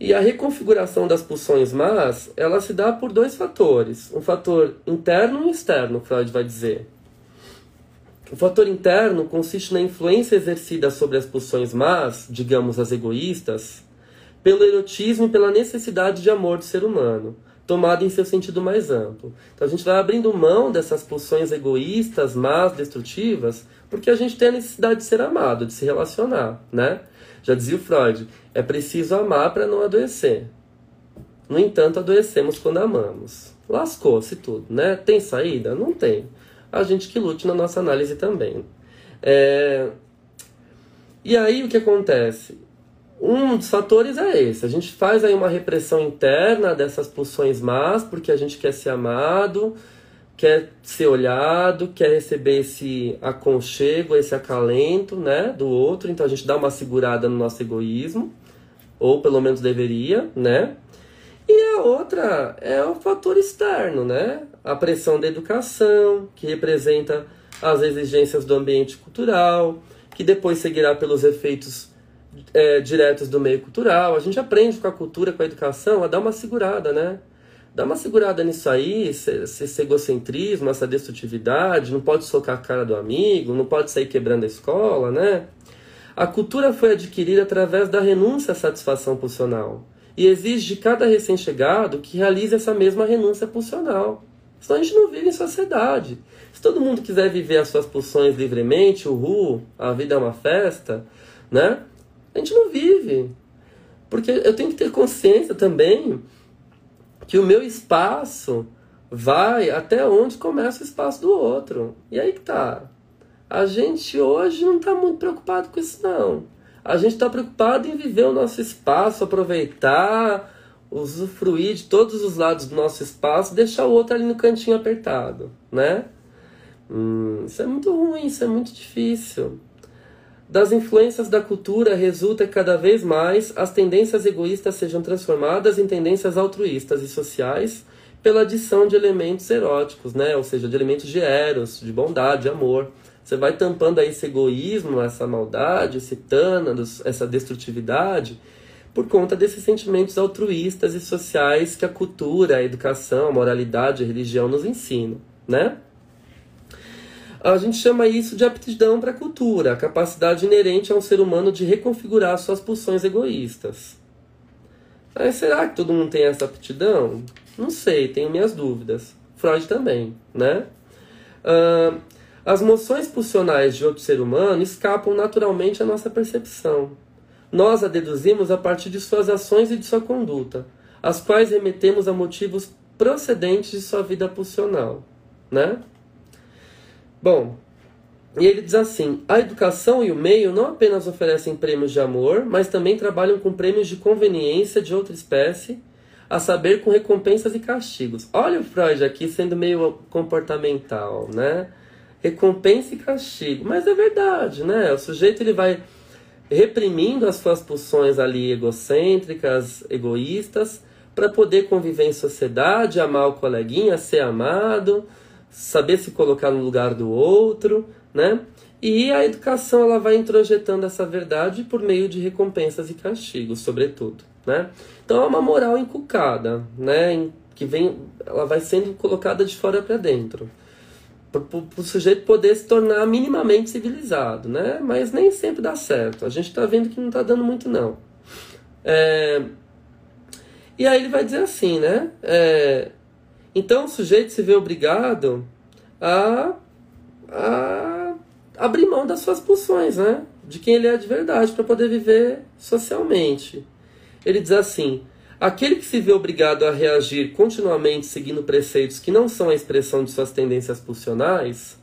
E a reconfiguração das pulsões más, ela se dá por dois fatores. Um fator interno e externo, Freud vai dizer. O fator interno consiste na influência exercida sobre as pulsões más, digamos as egoístas, pelo erotismo e pela necessidade de amor do ser humano, tomada em seu sentido mais amplo. Então a gente vai abrindo mão dessas pulsões egoístas, más, destrutivas, porque a gente tem a necessidade de ser amado, de se relacionar, né? Já dizia o Freud, é preciso amar para não adoecer. No entanto, adoecemos quando amamos. Lascou-se tudo, né? Tem saída? Não tem a gente que lute na nossa análise também. É... E aí o que acontece? Um dos fatores é esse. A gente faz aí uma repressão interna dessas pulsões más, porque a gente quer ser amado, quer ser olhado, quer receber esse aconchego, esse acalento, né, do outro. Então a gente dá uma segurada no nosso egoísmo, ou pelo menos deveria, né? E a outra é o fator externo, né? A pressão da educação, que representa as exigências do ambiente cultural, que depois seguirá pelos efeitos é, diretos do meio cultural. A gente aprende com a cultura, com a educação, a dar uma segurada, né? Dá uma segurada nisso aí, esse, esse egocentrismo, essa destrutividade, não pode socar a cara do amigo, não pode sair quebrando a escola, né? A cultura foi adquirida através da renúncia à satisfação pulsional e exige de cada recém-chegado que realize essa mesma renúncia pulsional. Senão a gente não vive em sociedade. Se todo mundo quiser viver as suas pulsões livremente, uhul, a vida é uma festa, né? A gente não vive. Porque eu tenho que ter consciência também que o meu espaço vai até onde começa o espaço do outro. E aí que tá. A gente hoje não está muito preocupado com isso, não. A gente está preocupado em viver o nosso espaço, aproveitar, usufruir de todos os lados do nosso espaço, deixar o outro ali no cantinho apertado, né? Hum, isso é muito ruim, isso é muito difícil. Das influências da cultura resulta que cada vez mais as tendências egoístas sejam transformadas em tendências altruístas e sociais pela adição de elementos eróticos, né? ou seja, de elementos de eros, de bondade, de amor. Você vai tampando aí esse egoísmo, essa maldade, esse tânatos, essa destrutividade, por conta desses sentimentos altruístas e sociais que a cultura, a educação, a moralidade, a religião nos ensinam, né? A gente chama isso de aptidão para a cultura, a capacidade inerente a um ser humano de reconfigurar suas pulsões egoístas. Mas será que todo mundo tem essa aptidão? Não sei, tenho minhas dúvidas. Freud também, né? Uh, as moções pulsionais de outro ser humano escapam naturalmente à nossa percepção. Nós a deduzimos a partir de suas ações e de sua conduta, as quais remetemos a motivos procedentes de sua vida pulsional, né? Bom, e ele diz assim: a educação e o meio não apenas oferecem prêmios de amor, mas também trabalham com prêmios de conveniência de outra espécie, a saber, com recompensas e castigos. Olha o Freud aqui sendo meio comportamental, né? Recompensa e castigo. Mas é verdade, né? O sujeito ele vai reprimindo as suas pulsões ali egocêntricas, egoístas, para poder conviver em sociedade, amar o coleguinha, ser amado saber se colocar no lugar do outro, né? E a educação ela vai introjetando essa verdade por meio de recompensas e castigos, sobretudo, né? Então é uma moral inculcada, né? Que vem, ela vai sendo colocada de fora para dentro, para o sujeito poder se tornar minimamente civilizado, né? Mas nem sempre dá certo. A gente está vendo que não está dando muito não. É... E aí ele vai dizer assim, né? É... Então o sujeito se vê obrigado a, a abrir mão das suas pulsões, né? De quem ele é de verdade, para poder viver socialmente. Ele diz assim: aquele que se vê obrigado a reagir continuamente seguindo preceitos que não são a expressão de suas tendências pulsionais,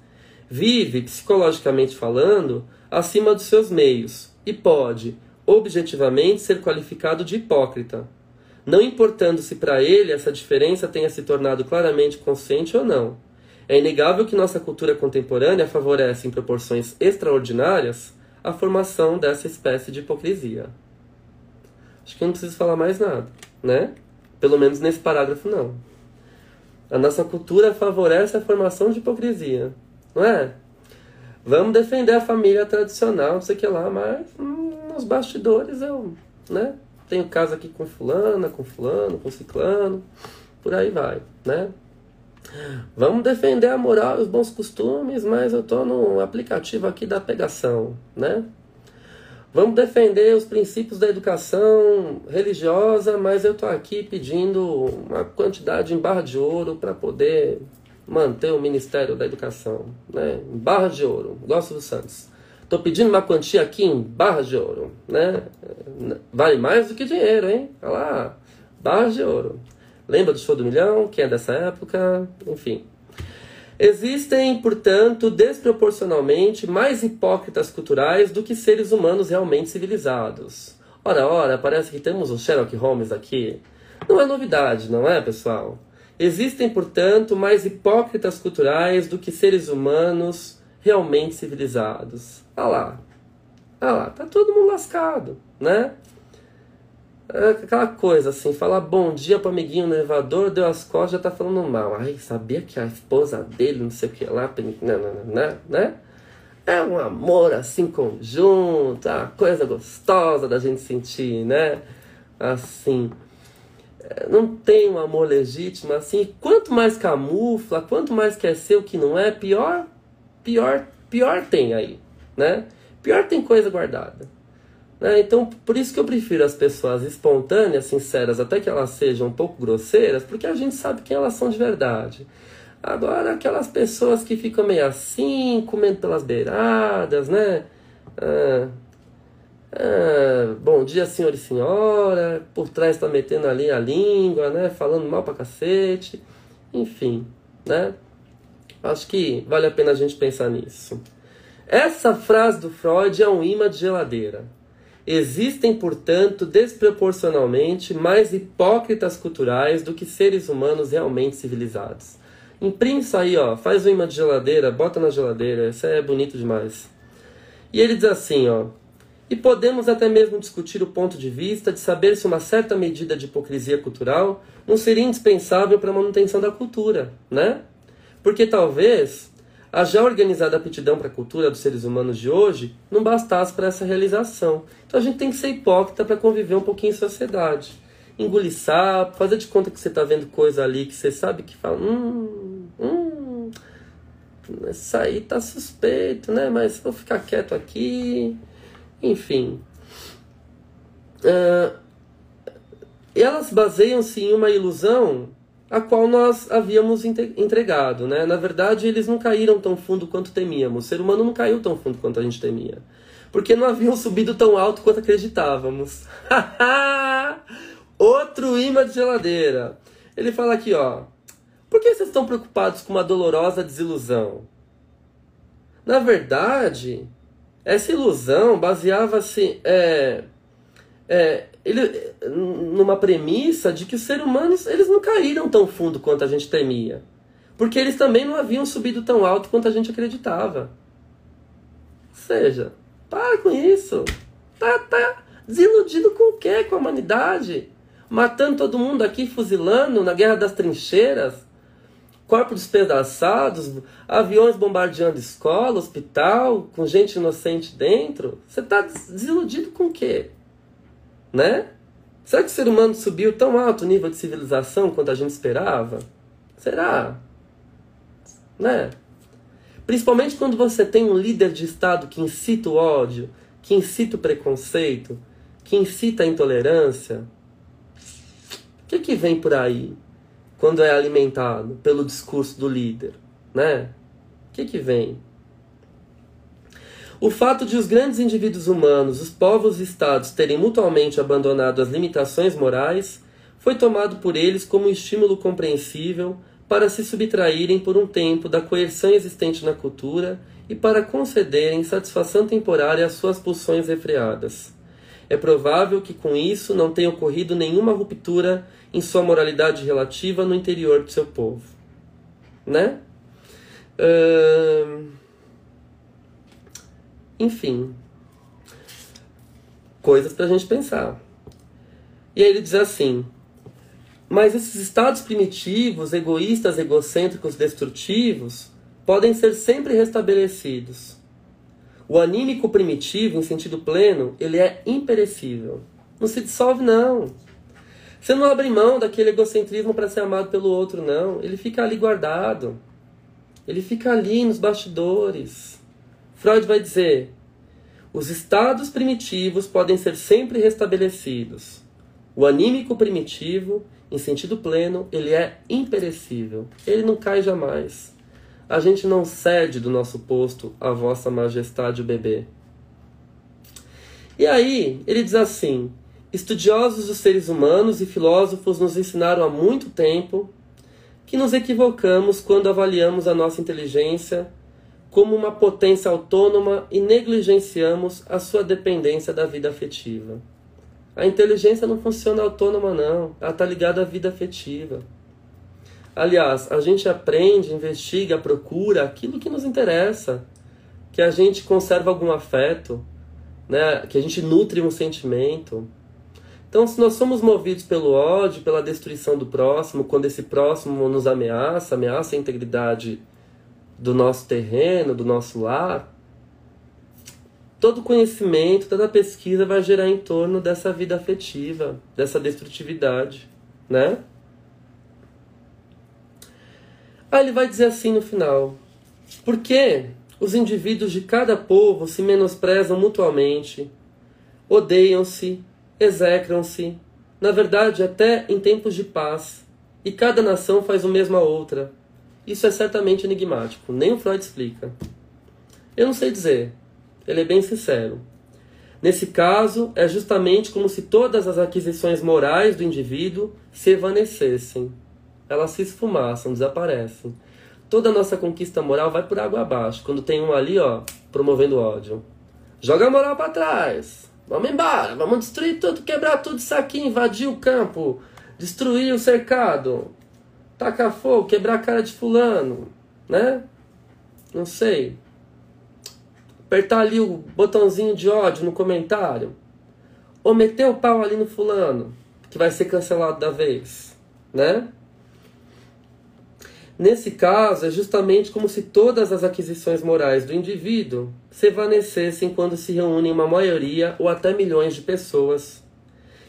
vive, psicologicamente falando, acima dos seus meios e pode, objetivamente, ser qualificado de hipócrita não importando se para ele essa diferença tenha se tornado claramente consciente ou não. É inegável que nossa cultura contemporânea favorece em proporções extraordinárias a formação dessa espécie de hipocrisia. Acho que eu não preciso falar mais nada, né? Pelo menos nesse parágrafo não. A nossa cultura favorece a formação de hipocrisia, não é? Vamos defender a família tradicional, não sei o que lá, mas hum, nos bastidores eu, né? tenho casa aqui com fulana, com fulano, com ciclano, por aí vai, né? Vamos defender a moral e os bons costumes, mas eu estou no aplicativo aqui da pegação, né? Vamos defender os princípios da educação religiosa, mas eu estou aqui pedindo uma quantidade em barra de ouro para poder manter o Ministério da Educação, né? Em barra de ouro, gosto do Santos. Estou pedindo uma quantia aqui em barras de ouro, né? Vale mais do que dinheiro, hein? Olha lá, barras de ouro. Lembra do show do milhão? Quem é dessa época? Enfim. Existem, portanto, desproporcionalmente mais hipócritas culturais do que seres humanos realmente civilizados. Ora, ora, parece que temos o Sherlock Holmes aqui. Não é novidade, não é, pessoal? Existem, portanto, mais hipócritas culturais do que seres humanos realmente civilizados. Olha lá. Olha lá, tá todo mundo lascado, né? É aquela coisa assim, falar bom dia pro amiguinho no elevador, deu as costas, já tá falando mal. Ai, sabia que a esposa dele, não sei o que lá, né, né? É um amor assim conjunto, a coisa gostosa da gente sentir, né? Assim. é, não tem um amor legítimo assim. Quanto mais camufla, quanto mais quer ser o que não é, pior, pior, pior tem aí, né? Pior tem coisa guardada. Né? Então, por isso que eu prefiro as pessoas espontâneas, sinceras, até que elas sejam um pouco grosseiras, porque a gente sabe quem elas são de verdade. Agora, aquelas pessoas que ficam meio assim, comendo pelas beiradas, né? Ah, ah, bom dia, senhor e senhora. Por trás está metendo ali a língua, né? Falando mal pra cacete. Enfim, né? Acho que vale a pena a gente pensar nisso. Essa frase do Freud é um imã de geladeira. Existem, portanto, desproporcionalmente mais hipócritas culturais do que seres humanos realmente civilizados. Imprime isso aí, ó, faz um imã de geladeira, bota na geladeira, isso é bonito demais. E ele diz assim, ó, e podemos até mesmo discutir o ponto de vista de saber se uma certa medida de hipocrisia cultural não seria indispensável para a manutenção da cultura, né? Porque talvez a já organizada aptidão para a cultura dos seres humanos de hoje não bastasse para essa realização. Então a gente tem que ser hipócrita para conviver um pouquinho em sociedade. Engolir sapo, fazer de conta que você está vendo coisa ali que você sabe que fala, hum, hum, isso aí tá suspeito, né? Mas vou ficar quieto aqui. Enfim. Uh, elas baseiam-se em uma ilusão a qual nós havíamos entregado. Né? Na verdade, eles não caíram tão fundo quanto temíamos. O ser humano não caiu tão fundo quanto a gente temia. Porque não haviam subido tão alto quanto acreditávamos. Outro imã de geladeira. Ele fala aqui, ó. Por que vocês estão preocupados com uma dolorosa desilusão? Na verdade, essa ilusão baseava-se é, é, ele, numa premissa de que os seres humanos eles não caíram tão fundo quanto a gente temia. Porque eles também não haviam subido tão alto quanto a gente acreditava. Ou seja, para com isso. Tá, tá desiludido com o quê? Com a humanidade? Matando todo mundo aqui, fuzilando na guerra das trincheiras, corpos despedaçados, aviões bombardeando escola, hospital, com gente inocente dentro. Você está desiludido com o quê? Né? Será que o ser humano subiu tão alto nível de civilização quanto a gente esperava? Será? Né? Principalmente quando você tem um líder de Estado que incita o ódio, que incita o preconceito, que incita a intolerância. O que, que vem por aí quando é alimentado pelo discurso do líder? Né? O que, que vem? O fato de os grandes indivíduos humanos, os povos e estados terem mutuamente abandonado as limitações morais foi tomado por eles como um estímulo compreensível para se subtraírem por um tempo da coerção existente na cultura e para concederem satisfação temporária às suas pulsões refreadas. É provável que com isso não tenha ocorrido nenhuma ruptura em sua moralidade relativa no interior do seu povo. Né? Uh... Enfim, coisas para a gente pensar. E aí ele diz assim: mas esses estados primitivos, egoístas, egocêntricos, destrutivos, podem ser sempre restabelecidos. O anímico primitivo, em sentido pleno, ele é imperecível. Não se dissolve, não. Você não abre mão daquele egocentrismo para ser amado pelo outro, não. Ele fica ali guardado. Ele fica ali nos bastidores. Freud vai dizer: os estados primitivos podem ser sempre restabelecidos. O anímico primitivo, em sentido pleno, ele é imperecível. Ele não cai jamais. A gente não cede do nosso posto a vossa majestade o bebê. E aí, ele diz assim: estudiosos dos seres humanos e filósofos nos ensinaram há muito tempo que nos equivocamos quando avaliamos a nossa inteligência como uma potência autônoma e negligenciamos a sua dependência da vida afetiva. A inteligência não funciona autônoma, não. Ela está ligada à vida afetiva. Aliás, a gente aprende, investiga, procura aquilo que nos interessa, que a gente conserva algum afeto, né? que a gente nutre um sentimento. Então, se nós somos movidos pelo ódio, pela destruição do próximo, quando esse próximo nos ameaça, ameaça a integridade do nosso terreno, do nosso lar, todo conhecimento, toda pesquisa vai gerar em torno dessa vida afetiva, dessa destrutividade. né? Aí ele vai dizer assim no final: Por que os indivíduos de cada povo se menosprezam mutuamente, odeiam-se, execram-se, na verdade, até em tempos de paz, e cada nação faz o mesmo a outra? Isso é certamente enigmático, nem o Freud explica. Eu não sei dizer, ele é bem sincero. Nesse caso, é justamente como se todas as aquisições morais do indivíduo se evanecessem. Elas se esfumaçam, desaparecem. Toda a nossa conquista moral vai por água abaixo, quando tem um ali, ó, promovendo ódio. Joga a moral para trás. Vamos embora, vamos destruir tudo, quebrar tudo isso aqui, invadir o campo, destruir o cercado, tacar fogo, quebrar a cara de fulano, né? Não sei apertar ali o botãozinho de ódio no comentário, ou meter o pau ali no fulano, que vai ser cancelado da vez, né? Nesse caso, é justamente como se todas as aquisições morais do indivíduo se evanecessem quando se reúnem uma maioria ou até milhões de pessoas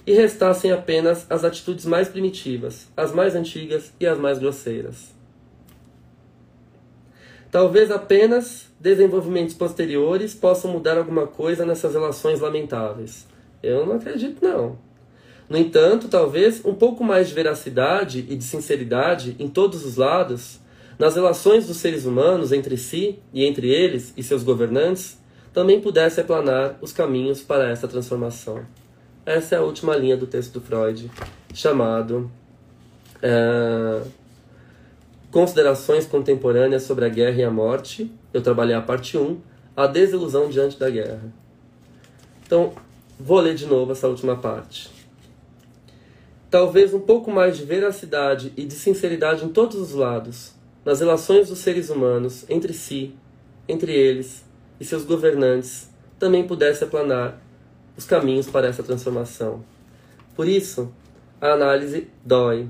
e restassem apenas as atitudes mais primitivas, as mais antigas e as mais grosseiras. Talvez apenas desenvolvimentos posteriores possam mudar alguma coisa nessas relações lamentáveis. Eu não acredito, não. No entanto, talvez um pouco mais de veracidade e de sinceridade em todos os lados, nas relações dos seres humanos entre si e entre eles e seus governantes, também pudesse aplanar os caminhos para essa transformação. Essa é a última linha do texto do Freud, chamado. É Considerações contemporâneas sobre a guerra e a morte. Eu trabalhei a parte 1, a desilusão diante da guerra. Então, vou ler de novo essa última parte. Talvez um pouco mais de veracidade e de sinceridade em todos os lados, nas relações dos seres humanos entre si, entre eles e seus governantes, também pudesse aplanar os caminhos para essa transformação. Por isso, a análise dói.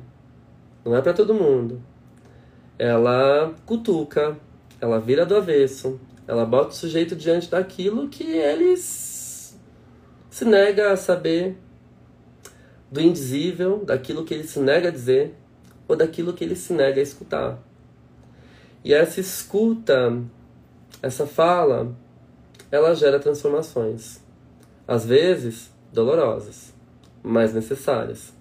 Não é para todo mundo ela cutuca, ela vira do avesso, ela bota o sujeito diante daquilo que ele se nega a saber, do indizível, daquilo que ele se nega a dizer, ou daquilo que ele se nega a escutar. E essa escuta, essa fala, ela gera transformações. Às vezes, dolorosas, mas necessárias.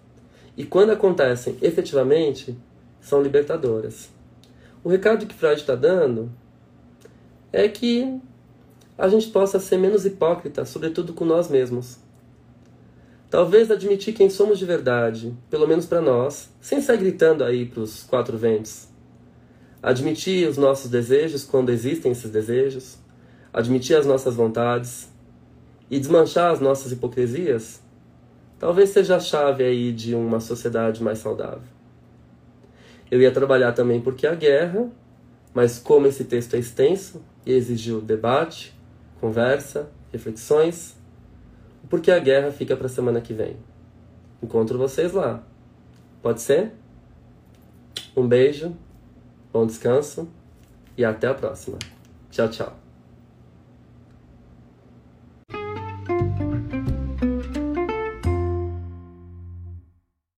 E quando acontecem efetivamente, são libertadoras. O recado que Freud está dando é que a gente possa ser menos hipócrita, sobretudo com nós mesmos. Talvez admitir quem somos de verdade, pelo menos para nós, sem sair gritando aí para os quatro ventos. Admitir os nossos desejos quando existem esses desejos, admitir as nossas vontades e desmanchar as nossas hipocrisias, talvez seja a chave aí de uma sociedade mais saudável. Eu ia trabalhar também porque a guerra, mas como esse texto é extenso e exigiu debate, conversa, reflexões, porque a guerra fica para a semana que vem. Encontro vocês lá. Pode ser? Um beijo, bom descanso e até a próxima. Tchau, tchau.